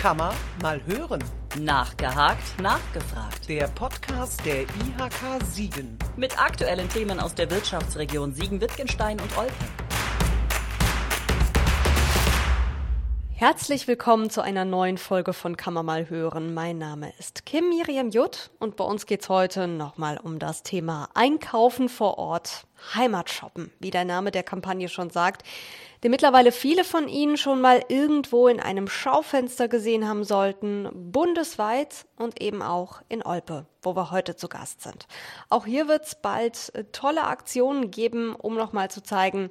Kammer mal hören. Nachgehakt, nachgefragt. Der Podcast der IHK Siegen. Mit aktuellen Themen aus der Wirtschaftsregion Siegen-Wittgenstein und Olpe. Herzlich willkommen zu einer neuen Folge von Kammer mal hören. Mein Name ist Kim Miriam Jutt und bei uns geht's heute nochmal um das Thema Einkaufen vor Ort, Heimatshoppen, wie der Name der Kampagne schon sagt, den mittlerweile viele von Ihnen schon mal irgendwo in einem Schaufenster gesehen haben sollten, bundesweit und eben auch in Olpe, wo wir heute zu Gast sind. Auch hier wird's bald äh, tolle Aktionen geben, um nochmal zu zeigen,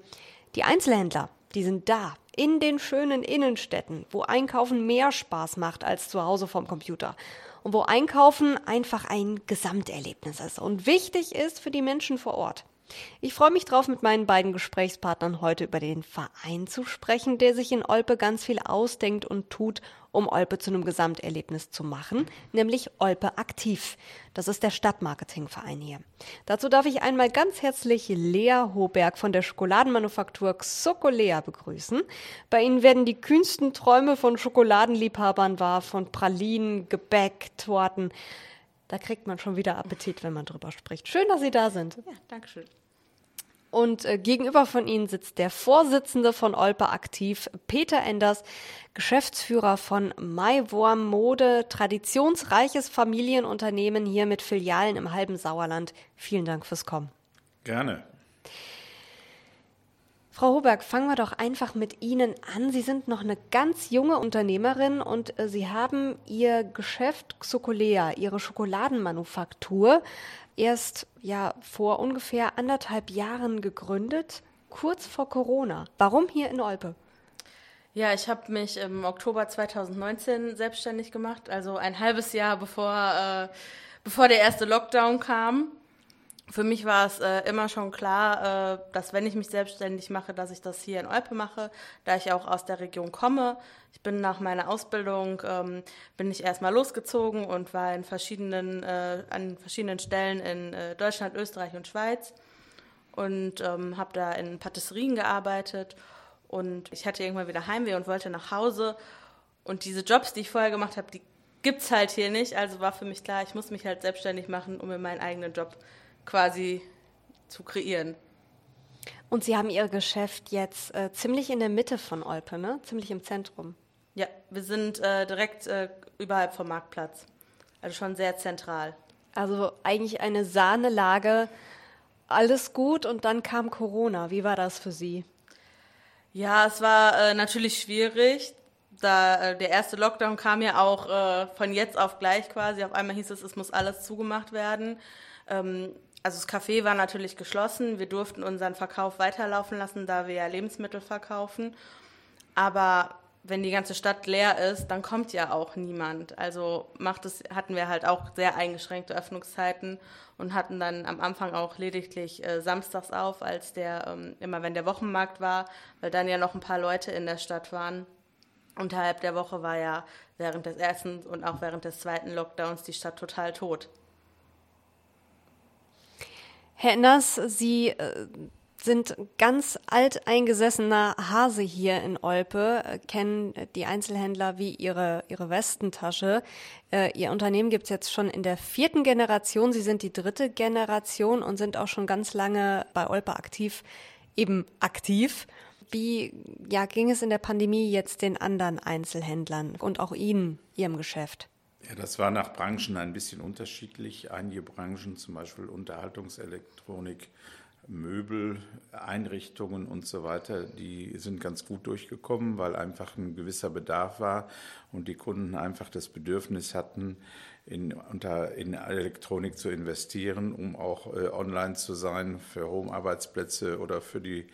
die Einzelhändler, die sind da, in den schönen Innenstädten, wo Einkaufen mehr Spaß macht als zu Hause vom Computer und wo Einkaufen einfach ein Gesamterlebnis ist und wichtig ist für die Menschen vor Ort. Ich freue mich drauf, mit meinen beiden Gesprächspartnern heute über den Verein zu sprechen, der sich in Olpe ganz viel ausdenkt und tut, um Olpe zu einem Gesamterlebnis zu machen, nämlich Olpe Aktiv. Das ist der Stadtmarketingverein hier. Dazu darf ich einmal ganz herzlich Lea Hoberg von der Schokoladenmanufaktur Xocolea begrüßen. Bei Ihnen werden die kühnsten Träume von Schokoladenliebhabern wahr, von Pralinen, Gebäck, Torten. Da kriegt man schon wieder Appetit, wenn man drüber spricht. Schön, dass Sie da sind. Ja, danke schön. Und äh, gegenüber von Ihnen sitzt der Vorsitzende von Olpe Aktiv, Peter Enders, Geschäftsführer von Maiworm Mode, traditionsreiches Familienunternehmen hier mit Filialen im halben Sauerland. Vielen Dank fürs Kommen. Gerne. Frau Hoberg, fangen wir doch einfach mit Ihnen an. Sie sind noch eine ganz junge Unternehmerin und äh, Sie haben Ihr Geschäft Xocolea, Ihre Schokoladenmanufaktur, erst ja vor ungefähr anderthalb Jahren gegründet, kurz vor Corona. Warum hier in Olpe? Ja, ich habe mich im Oktober 2019 selbstständig gemacht, also ein halbes Jahr bevor, äh, bevor der erste Lockdown kam für mich war es äh, immer schon klar, äh, dass wenn ich mich selbstständig mache, dass ich das hier in Olpe mache, da ich auch aus der Region komme. Ich bin nach meiner Ausbildung ähm, bin ich erstmal losgezogen und war in verschiedenen äh, an verschiedenen Stellen in äh, Deutschland, Österreich und Schweiz und ähm, habe da in Patisserien gearbeitet und ich hatte irgendwann wieder Heimweh und wollte nach Hause und diese Jobs, die ich vorher gemacht habe, die gibt's halt hier nicht. Also war für mich klar, ich muss mich halt selbstständig machen, um mir meinen eigenen Job quasi zu kreieren. Und Sie haben Ihr Geschäft jetzt äh, ziemlich in der Mitte von Olpe, ne? Ziemlich im Zentrum. Ja, wir sind äh, direkt äh, überhalb vom Marktplatz. Also schon sehr zentral. Also eigentlich eine Sahnelage. Alles gut und dann kam Corona. Wie war das für Sie? Ja, es war äh, natürlich schwierig. Da, äh, der erste Lockdown kam ja auch äh, von jetzt auf gleich quasi. Auf einmal hieß es, es muss alles zugemacht werden. Ähm, also das Café war natürlich geschlossen. Wir durften unseren Verkauf weiterlaufen lassen, da wir ja Lebensmittel verkaufen. Aber wenn die ganze Stadt leer ist, dann kommt ja auch niemand. Also macht es, hatten wir halt auch sehr eingeschränkte Öffnungszeiten und hatten dann am Anfang auch lediglich äh, samstags auf, als der, ähm, immer wenn der Wochenmarkt war, weil dann ja noch ein paar Leute in der Stadt waren. Unterhalb der Woche war ja während des ersten und auch während des zweiten Lockdowns die Stadt total tot. Herr Enders, Sie äh, sind ganz alteingesessener Hase hier in Olpe, äh, kennen die Einzelhändler wie ihre, ihre Westentasche. Äh, Ihr Unternehmen gibt's jetzt schon in der vierten Generation. Sie sind die dritte Generation und sind auch schon ganz lange bei Olpe aktiv, eben aktiv. Wie ja, ging es in der Pandemie jetzt den anderen Einzelhändlern und auch Ihnen, Ihrem Geschäft? Ja, das war nach Branchen ein bisschen unterschiedlich. Einige Branchen, zum Beispiel Unterhaltungselektronik, Möbel, Einrichtungen und so weiter, die sind ganz gut durchgekommen, weil einfach ein gewisser Bedarf war und die Kunden einfach das Bedürfnis hatten, in, unter, in Elektronik zu investieren, um auch äh, online zu sein für Home-Arbeitsplätze oder für die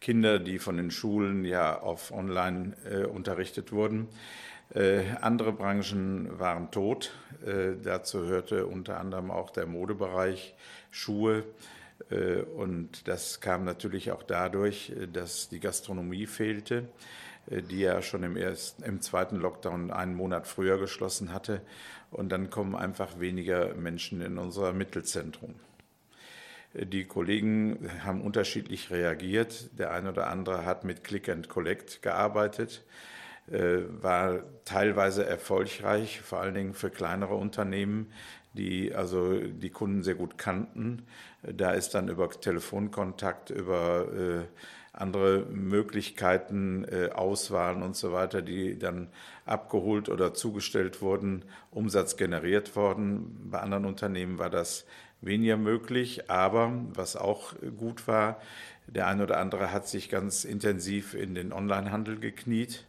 Kinder, die von den Schulen ja auf online äh, unterrichtet wurden. Äh, andere Branchen waren tot. Äh, dazu hörte unter anderem auch der Modebereich, Schuhe. Äh, und das kam natürlich auch dadurch, dass die Gastronomie fehlte, die ja schon im, ersten, im zweiten Lockdown einen Monat früher geschlossen hatte. Und dann kommen einfach weniger Menschen in unser Mittelzentrum. Die Kollegen haben unterschiedlich reagiert. Der eine oder andere hat mit Click and Collect gearbeitet. Äh, war teilweise erfolgreich, vor allen Dingen für kleinere Unternehmen, die also die Kunden sehr gut kannten. Da ist dann über Telefonkontakt, über äh, andere Möglichkeiten, äh, Auswahlen und so weiter, die dann abgeholt oder zugestellt wurden, Umsatz generiert worden. Bei anderen Unternehmen war das weniger möglich, aber was auch gut war, der eine oder andere hat sich ganz intensiv in den Onlinehandel gekniet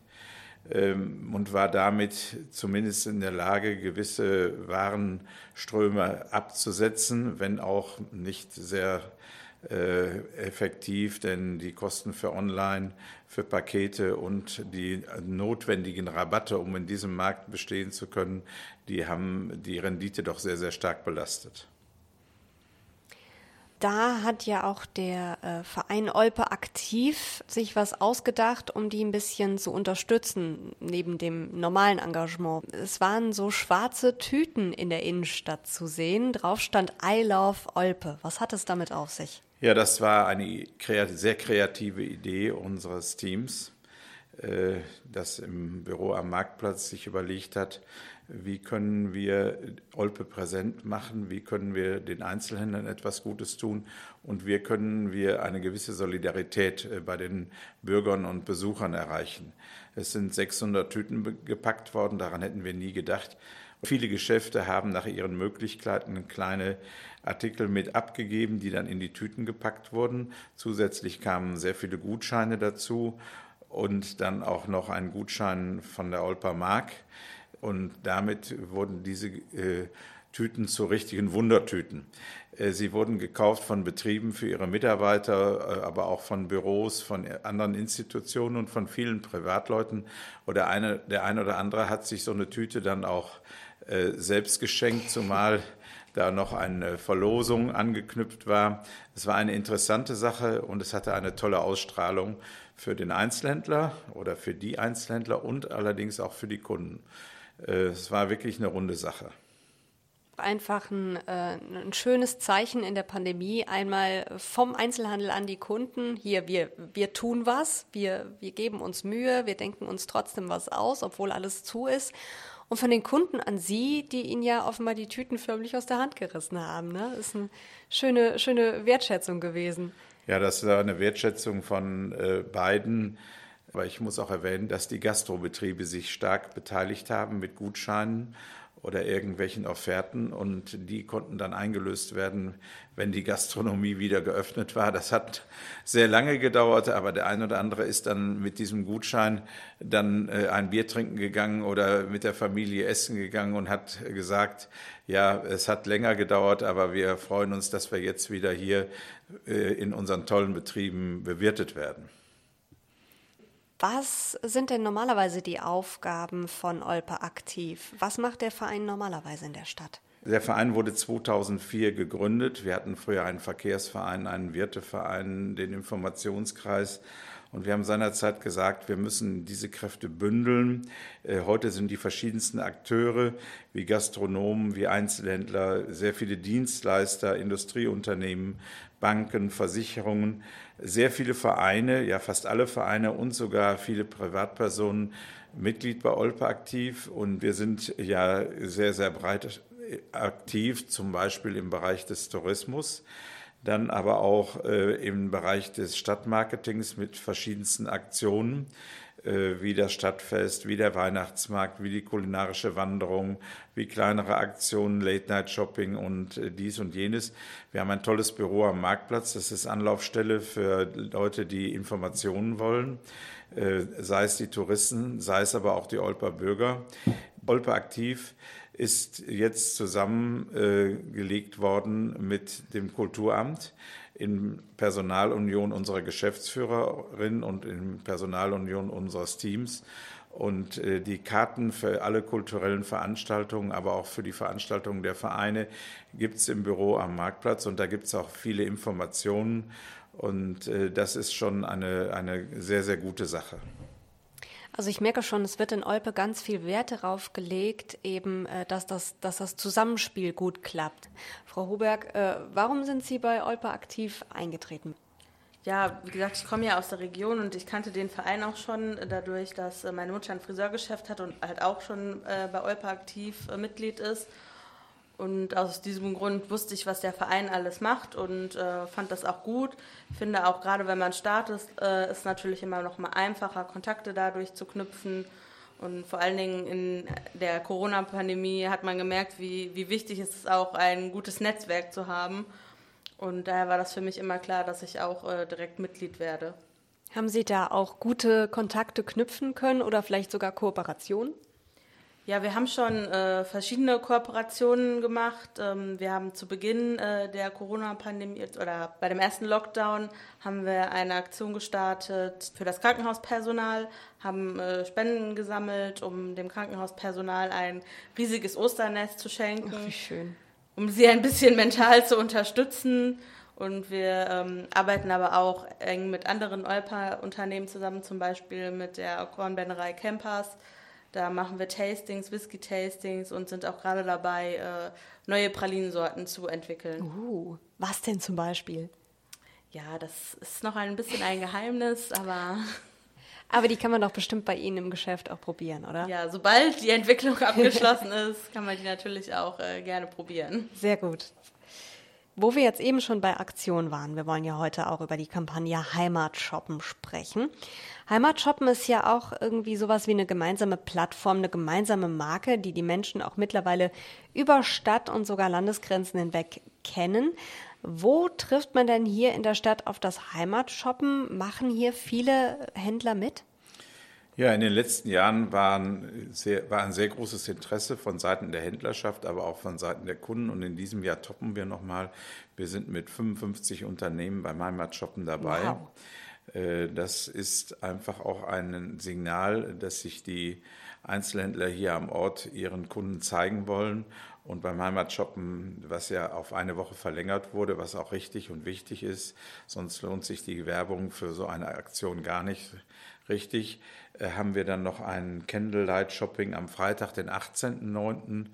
und war damit zumindest in der Lage, gewisse Warenströme abzusetzen, wenn auch nicht sehr äh, effektiv, denn die Kosten für Online, für Pakete und die notwendigen Rabatte, um in diesem Markt bestehen zu können, die haben die Rendite doch sehr, sehr stark belastet. Da hat ja auch der äh, Verein Olpe aktiv sich was ausgedacht, um die ein bisschen zu unterstützen, neben dem normalen Engagement. Es waren so schwarze Tüten in der Innenstadt zu sehen. Drauf stand I love Olpe. Was hat es damit auf sich? Ja, das war eine sehr kreative Idee unseres Teams, äh, das im Büro am Marktplatz sich überlegt hat, wie können wir Olpe präsent machen, wie können wir den Einzelhändlern etwas Gutes tun und wie können wir eine gewisse Solidarität äh, bei den Bürgern und Besuchern erreichen. Es sind 600 Tüten gepackt worden, daran hätten wir nie gedacht. Viele Geschäfte haben nach ihren Möglichkeiten kleine Artikel mit abgegeben, die dann in die Tüten gepackt wurden. Zusätzlich kamen sehr viele Gutscheine dazu und dann auch noch ein Gutschein von der Olper Mark. Und damit wurden diese äh, Tüten zu richtigen Wundertüten. Äh, sie wurden gekauft von Betrieben für ihre Mitarbeiter, äh, aber auch von Büros, von anderen Institutionen und von vielen Privatleuten. Oder eine, der eine oder andere hat sich so eine Tüte dann auch äh, selbst geschenkt, zumal da noch eine Verlosung angeknüpft war. Es war eine interessante Sache und es hatte eine tolle Ausstrahlung für den Einzelhändler oder für die Einzelhändler und allerdings auch für die Kunden. Äh, es war wirklich eine runde Sache einfach ein, äh, ein, schönes Zeichen in der Pandemie. Einmal vom Einzelhandel an die Kunden. Hier, wir, wir tun was, wir, wir geben uns Mühe, wir denken uns trotzdem was aus, obwohl alles zu ist und von den Kunden an Sie, die Ihnen ja offenbar die Tüten förmlich aus der Hand gerissen haben. Ne? Das ist eine schöne, schöne Wertschätzung gewesen. Ja, das ist eine Wertschätzung von äh, beiden. Aber ich muss auch erwähnen, dass die Gastrobetriebe sich stark beteiligt haben mit Gutscheinen oder irgendwelchen Offerten und die konnten dann eingelöst werden, wenn die Gastronomie wieder geöffnet war. Das hat sehr lange gedauert, aber der eine oder andere ist dann mit diesem Gutschein dann äh, ein Bier trinken gegangen oder mit der Familie essen gegangen und hat gesagt, ja, es hat länger gedauert, aber wir freuen uns, dass wir jetzt wieder hier äh, in unseren tollen Betrieben bewirtet werden. Was sind denn normalerweise die Aufgaben von Olpe aktiv? Was macht der Verein normalerweise in der Stadt? Der Verein wurde 2004 gegründet. Wir hatten früher einen Verkehrsverein, einen Wirteverein, den Informationskreis. Und wir haben seinerzeit gesagt, wir müssen diese Kräfte bündeln. Äh, heute sind die verschiedensten Akteure wie Gastronomen, wie Einzelhändler, sehr viele Dienstleister, Industrieunternehmen, Banken, Versicherungen sehr viele Vereine, ja fast alle Vereine und sogar viele Privatpersonen Mitglied bei Olpe aktiv. Und wir sind ja sehr, sehr breit aktiv, zum Beispiel im Bereich des Tourismus dann aber auch äh, im Bereich des Stadtmarketings mit verschiedensten Aktionen. Äh, wie das Stadtfest, wie der Weihnachtsmarkt, wie die kulinarische Wanderung, wie kleinere Aktionen, Late-Night-Shopping und äh, dies und jenes. Wir haben ein tolles Büro am Marktplatz. Das ist Anlaufstelle für Leute, die Informationen wollen, äh, sei es die Touristen, sei es aber auch die Olper Bürger. Olper aktiv ist jetzt zusammengelegt worden mit dem Kulturamt in Personalunion unserer Geschäftsführerin und in Personalunion unseres Teams. Und äh, die Karten für alle kulturellen Veranstaltungen, aber auch für die Veranstaltungen der Vereine gibt es im Büro am Marktplatz und da gibt es auch viele Informationen. Und äh, das ist schon eine, eine sehr, sehr gute Sache. Also ich merke schon, es wird in Olpe ganz viel Wert darauf gelegt, eben, äh, dass das, dass das Zusammenspiel gut klappt. Frau Huberg, äh, warum sind Sie bei Olpe aktiv eingetreten? Ja, wie gesagt, ich komme ja aus der Region und ich kannte den Verein auch schon dadurch, dass meine Mutter ein Friseurgeschäft hat und halt auch schon bei Olpa aktiv Mitglied ist. Und aus diesem Grund wusste ich, was der Verein alles macht und äh, fand das auch gut. Finde auch gerade, wenn man startet, äh, ist natürlich immer noch mal einfacher, Kontakte dadurch zu knüpfen. Und vor allen Dingen in der Corona-Pandemie hat man gemerkt, wie, wie wichtig es ist, auch ein gutes Netzwerk zu haben. Und daher war das für mich immer klar, dass ich auch äh, direkt Mitglied werde. Haben Sie da auch gute Kontakte knüpfen können oder vielleicht sogar Kooperationen? Ja, wir haben schon äh, verschiedene Kooperationen gemacht. Ähm, wir haben zu Beginn äh, der Corona-Pandemie oder bei dem ersten Lockdown haben wir eine Aktion gestartet für das Krankenhauspersonal, haben äh, Spenden gesammelt, um dem Krankenhauspersonal ein riesiges Osternest zu schenken. Ach, wie schön. Um sie ein bisschen mental zu unterstützen. Und wir ähm, arbeiten aber auch eng mit anderen Olpa-Unternehmen zusammen, zum Beispiel mit der Kornbänderei Campers da machen wir Tastings, Whisky-Tastings und sind auch gerade dabei, äh, neue Pralinensorten zu entwickeln. Uh, was denn zum Beispiel? Ja, das ist noch ein bisschen ein Geheimnis, aber. Aber die kann man doch bestimmt bei Ihnen im Geschäft auch probieren, oder? Ja, sobald die Entwicklung abgeschlossen ist, kann man die natürlich auch äh, gerne probieren. Sehr gut. Wo wir jetzt eben schon bei Aktion waren, wir wollen ja heute auch über die Kampagne Heimat shoppen sprechen. Heimat shoppen ist ja auch irgendwie sowas wie eine gemeinsame Plattform, eine gemeinsame Marke, die die Menschen auch mittlerweile über Stadt und sogar Landesgrenzen hinweg kennen. Wo trifft man denn hier in der Stadt auf das Heimatshoppen? Machen hier viele Händler mit? Ja, in den letzten Jahren waren sehr, war ein sehr großes Interesse von Seiten der Händlerschaft, aber auch von Seiten der Kunden. Und in diesem Jahr toppen wir nochmal. Wir sind mit 55 Unternehmen beim Heimatshoppen dabei. Wow. Äh, das ist einfach auch ein Signal, dass sich die Einzelhändler hier am Ort ihren Kunden zeigen wollen. Und beim Heimatshoppen, was ja auf eine Woche verlängert wurde, was auch richtig und wichtig ist, sonst lohnt sich die Werbung für so eine Aktion gar nicht richtig, äh, haben wir dann noch ein Candlelight Shopping am Freitag, den 18.09.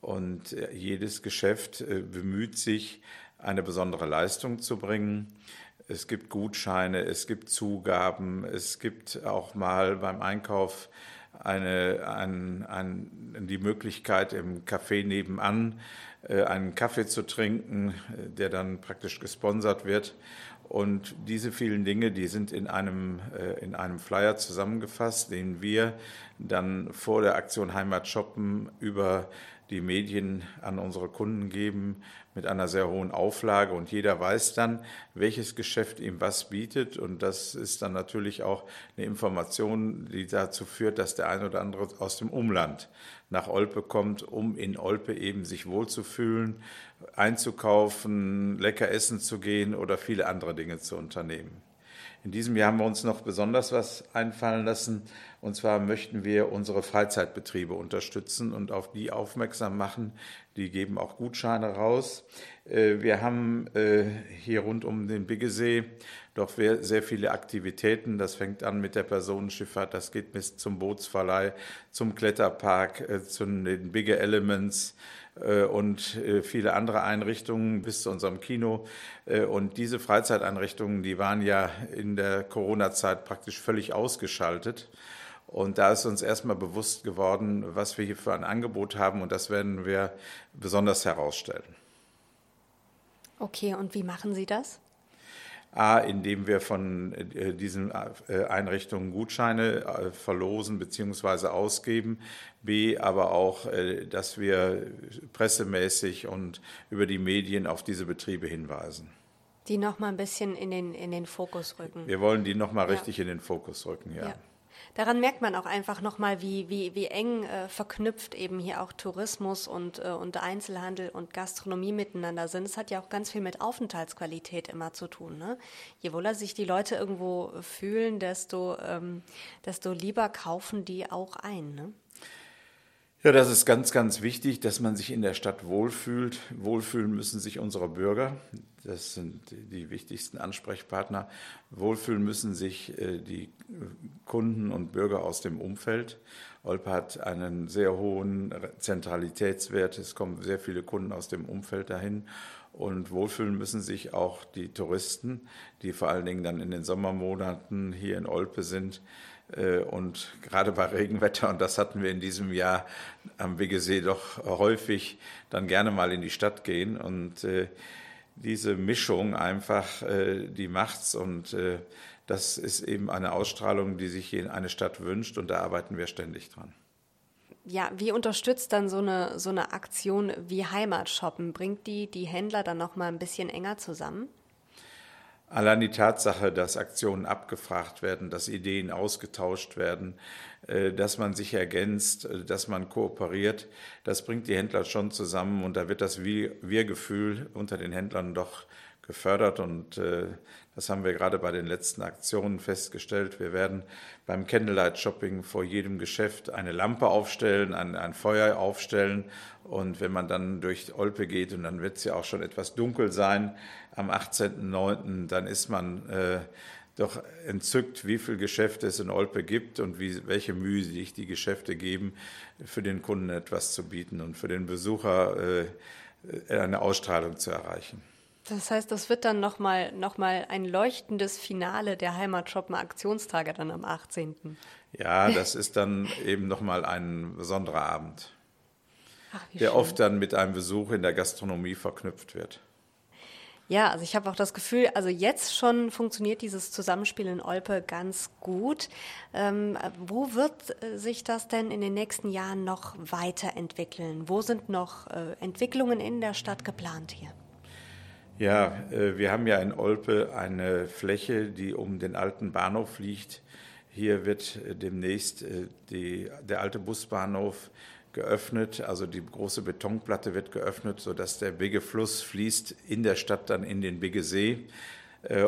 Und äh, jedes Geschäft äh, bemüht sich, eine besondere Leistung zu bringen. Es gibt Gutscheine, es gibt Zugaben, es gibt auch mal beim Einkauf eine, ein, ein, die Möglichkeit, im Café nebenan einen Kaffee zu trinken, der dann praktisch gesponsert wird. Und diese vielen Dinge, die sind in einem, äh, in einem Flyer zusammengefasst, den wir dann vor der Aktion Heimat shoppen über die Medien an unsere Kunden geben mit einer sehr hohen Auflage und jeder weiß dann, welches Geschäft ihm was bietet und das ist dann natürlich auch eine Information, die dazu führt, dass der eine oder andere aus dem Umland nach Olpe kommt, um in Olpe eben sich wohlzufühlen, einzukaufen, lecker essen zu gehen oder viele andere Dinge zu unternehmen. In diesem Jahr haben wir uns noch besonders was einfallen lassen. Und zwar möchten wir unsere Freizeitbetriebe unterstützen und auf die aufmerksam machen. Die geben auch Gutscheine raus. Äh, wir haben äh, hier rund um den Biggesee doch sehr viele Aktivitäten. Das fängt an mit der Personenschifffahrt, das geht bis zum Bootsverleih, zum Kletterpark, äh, zu den Bigger Elements und viele andere Einrichtungen bis zu unserem Kino. Und diese Freizeiteinrichtungen, die waren ja in der Corona-Zeit praktisch völlig ausgeschaltet. Und da ist uns erstmal bewusst geworden, was wir hier für ein Angebot haben und das werden wir besonders herausstellen. Okay, und wie machen Sie das? A, indem wir von äh, diesen äh, Einrichtungen Gutscheine äh, verlosen bzw. ausgeben. B, aber auch, dass wir pressemäßig und über die Medien auf diese Betriebe hinweisen. Die nochmal ein bisschen in den, in den Fokus rücken. Wir wollen die nochmal ja. richtig in den Fokus rücken, ja. ja daran merkt man auch einfach nochmal, wie, wie, wie eng äh, verknüpft eben hier auch Tourismus und, äh, und Einzelhandel und Gastronomie miteinander sind. Es hat ja auch ganz viel mit Aufenthaltsqualität immer zu tun. Ne? Je wohler sich die Leute irgendwo fühlen, desto, ähm, desto lieber kaufen die auch ein. Ne? Ja, das ist ganz, ganz wichtig, dass man sich in der Stadt wohlfühlt. Wohlfühlen müssen sich unsere Bürger. Das sind die wichtigsten Ansprechpartner. Wohlfühlen müssen sich äh, die Kunden und Bürger aus dem Umfeld. Olpe hat einen sehr hohen Zentralitätswert. Es kommen sehr viele Kunden aus dem Umfeld dahin. Und wohlfühlen müssen sich auch die Touristen, die vor allen Dingen dann in den Sommermonaten hier in Olpe sind. Äh, und gerade bei Regenwetter, und das hatten wir in diesem Jahr am Wiggesee doch häufig, dann gerne mal in die Stadt gehen. Und äh, diese Mischung einfach, äh, die macht's. Und das ist eben eine Ausstrahlung, die sich eine Stadt wünscht. Und da arbeiten wir ständig dran. Ja, wie unterstützt dann so eine, so eine Aktion wie Heimatshoppen? Bringt die die Händler dann noch mal ein bisschen enger zusammen? Allein die Tatsache, dass Aktionen abgefragt werden, dass Ideen ausgetauscht werden, äh, dass man sich ergänzt, äh, dass man kooperiert, das bringt die Händler schon zusammen und da wird das Wir-Gefühl unter den Händlern doch gefördert und äh, das haben wir gerade bei den letzten Aktionen festgestellt. Wir werden beim Candlelight Shopping vor jedem Geschäft eine Lampe aufstellen, ein, ein Feuer aufstellen und wenn man dann durch Olpe geht und dann wird es ja auch schon etwas dunkel sein am 18.09., dann ist man äh, doch entzückt, wie viele Geschäfte es in Olpe gibt und wie, welche Mühe sich die Geschäfte geben, für den Kunden etwas zu bieten und für den Besucher äh, eine Ausstrahlung zu erreichen. Das heißt, das wird dann nochmal noch mal ein leuchtendes Finale der Heimatshoppen Aktionstage dann am 18. Ja, das ist dann eben nochmal ein besonderer Abend, Ach, der schön. oft dann mit einem Besuch in der Gastronomie verknüpft wird. Ja, also ich habe auch das Gefühl, also jetzt schon funktioniert dieses Zusammenspiel in Olpe ganz gut. Ähm, wo wird äh, sich das denn in den nächsten Jahren noch weiterentwickeln? Wo sind noch äh, Entwicklungen in der Stadt geplant hier? Ja, äh, wir haben ja in Olpe eine Fläche, die um den alten Bahnhof liegt. Hier wird äh, demnächst äh, die, der alte Busbahnhof geöffnet, also die große Betonplatte wird geöffnet, sodass der Bigge Fluss fließt in der Stadt dann in den Bigge See.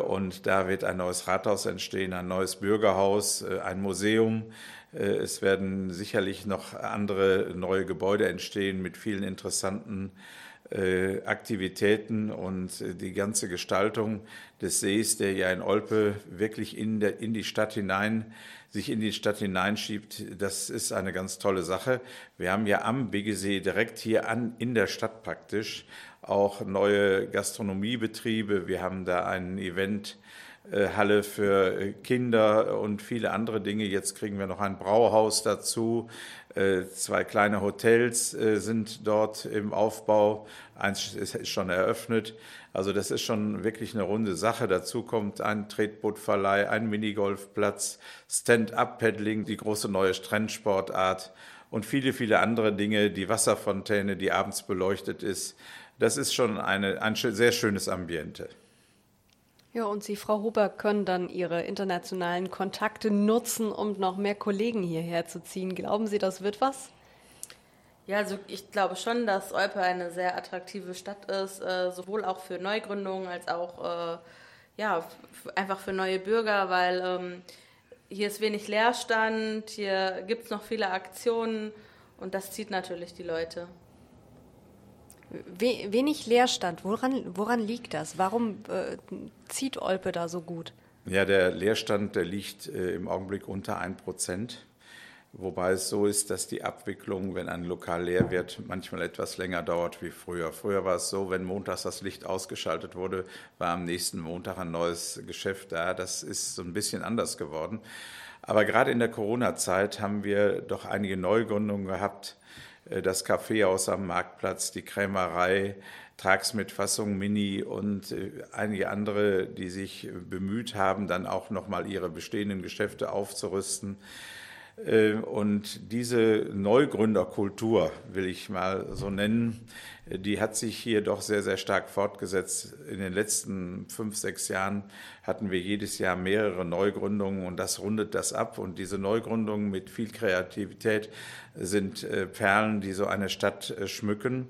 Und da wird ein neues Rathaus entstehen, ein neues Bürgerhaus, ein Museum. Es werden sicherlich noch andere neue Gebäude entstehen mit vielen interessanten äh, Aktivitäten und äh, die ganze Gestaltung des Sees, der ja in Olpe wirklich in, der, in die Stadt hinein, sich in die Stadt hineinschiebt, das ist eine ganz tolle Sache. Wir haben ja am Biggesee direkt hier an, in der Stadt praktisch auch neue Gastronomiebetriebe. Wir haben da ein Event äh, Halle für äh, Kinder und viele andere Dinge. Jetzt kriegen wir noch ein Brauhaus dazu. Äh, zwei kleine Hotels sind dort im Aufbau. Eins ist schon eröffnet. Also das ist schon wirklich eine runde Sache. Dazu kommt ein Tretbootverleih, ein Minigolfplatz, Stand-up-Paddling, die große neue Strandsportart und viele, viele andere Dinge. Die Wasserfontäne, die abends beleuchtet ist. Das ist schon eine, ein sehr schönes Ambiente. Ja, und Sie, Frau Huber, können dann Ihre internationalen Kontakte nutzen, um noch mehr Kollegen hierher zu ziehen. Glauben Sie, das wird was? Ja, also ich glaube schon, dass Olpe eine sehr attraktive Stadt ist, äh, sowohl auch für Neugründungen als auch äh, ja, einfach für neue Bürger, weil ähm, hier ist wenig Leerstand, hier gibt es noch viele Aktionen und das zieht natürlich die Leute. Wenig Leerstand. Woran, woran liegt das? Warum äh, zieht Olpe da so gut? Ja, der Leerstand, der liegt äh, im Augenblick unter 1 Prozent. Wobei es so ist, dass die Abwicklung, wenn ein Lokal leer wird, manchmal etwas länger dauert wie früher. Früher war es so, wenn montags das Licht ausgeschaltet wurde, war am nächsten Montag ein neues Geschäft da. Das ist so ein bisschen anders geworden. Aber gerade in der Corona-Zeit haben wir doch einige Neugründungen gehabt das Kaffeehaus am Marktplatz, die Krämerei, Trags mit Fassung Mini und äh, einige andere, die sich bemüht haben, dann auch nochmal ihre bestehenden Geschäfte aufzurüsten. Äh, und diese Neugründerkultur, will ich mal so nennen, die hat sich hier doch sehr, sehr stark fortgesetzt. In den letzten fünf, sechs Jahren hatten wir jedes Jahr mehrere Neugründungen und das rundet das ab. Und diese Neugründungen mit viel Kreativität sind äh, Perlen, die so eine Stadt äh, schmücken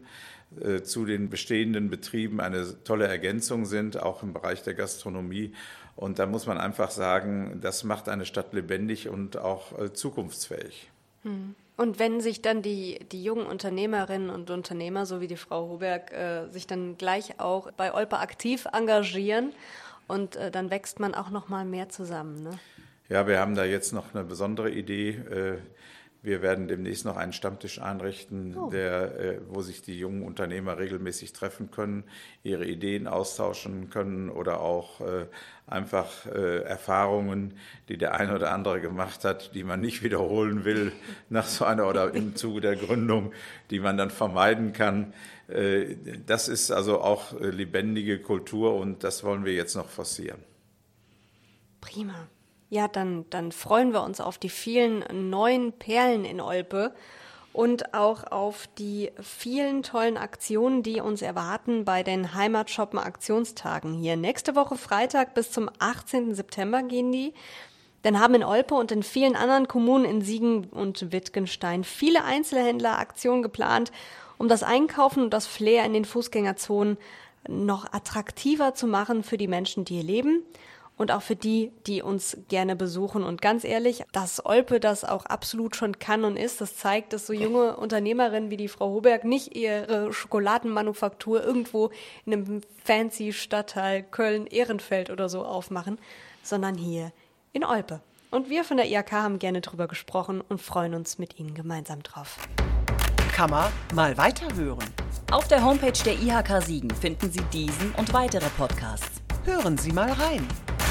zu den bestehenden Betrieben eine tolle Ergänzung sind, auch im Bereich der Gastronomie. Und da muss man einfach sagen, das macht eine Stadt lebendig und auch äh, zukunftsfähig. Hm. Und wenn sich dann die, die jungen Unternehmerinnen und Unternehmer, so wie die Frau Hoberg, äh, sich dann gleich auch bei Olpa aktiv engagieren und äh, dann wächst man auch noch mal mehr zusammen. Ne? Ja, wir haben da jetzt noch eine besondere Idee. Äh, Wir werden demnächst noch einen Stammtisch einrichten, oh. der, äh, wo sich die jungen Unternehmer regelmäßig treffen können, ihre Ideen austauschen können oder auch äh, einfach äh, Erfahrungen, die der eine oder andere gemacht hat, die man nicht wiederholen will nach so einer oder im Zuge der Gründung, die man dann vermeiden kann. Das ist also auch lebendige Kultur und das wollen wir jetzt noch forcieren. Prima. Ja, dann, dann freuen wir uns auf die vielen neuen Perlen in Olpe und auch auf die vielen tollen Aktionen, die uns erwarten bei den Heimatshoppen Aktionstagen hier. Nächste Woche Freitag bis zum 18. September gehen die. Dann haben in Olpe und in vielen anderen Kommunen in Siegen und Wittgenstein viele Einzelhändler Aktionen geplant, um das Einkaufen und das Flair in den Fußgängerzonen noch attraktiver zu machen für die Menschen, die hier leben und auch für die, die uns gerne besuchen. Und ganz ehrlich, dass Olpe das auch absolut schon kann und ist, das zeigt, dass so junge Unternehmerinnen wie die Frau Hoberg nicht ihre Schokoladenmanufaktur irgendwo in einem fancy Stadtteil Köln-Ehrenfeld oder so aufmachen, sondern hier in Olpe. Und wir von der IAK haben gerne drüber gesprochen und freuen uns mit Ihnen gemeinsam drauf. Kann man mal weiterhören. Auf der Homepage der IHK Siegen finden Sie diesen und weitere Podcasts. Hören Sie mal rein.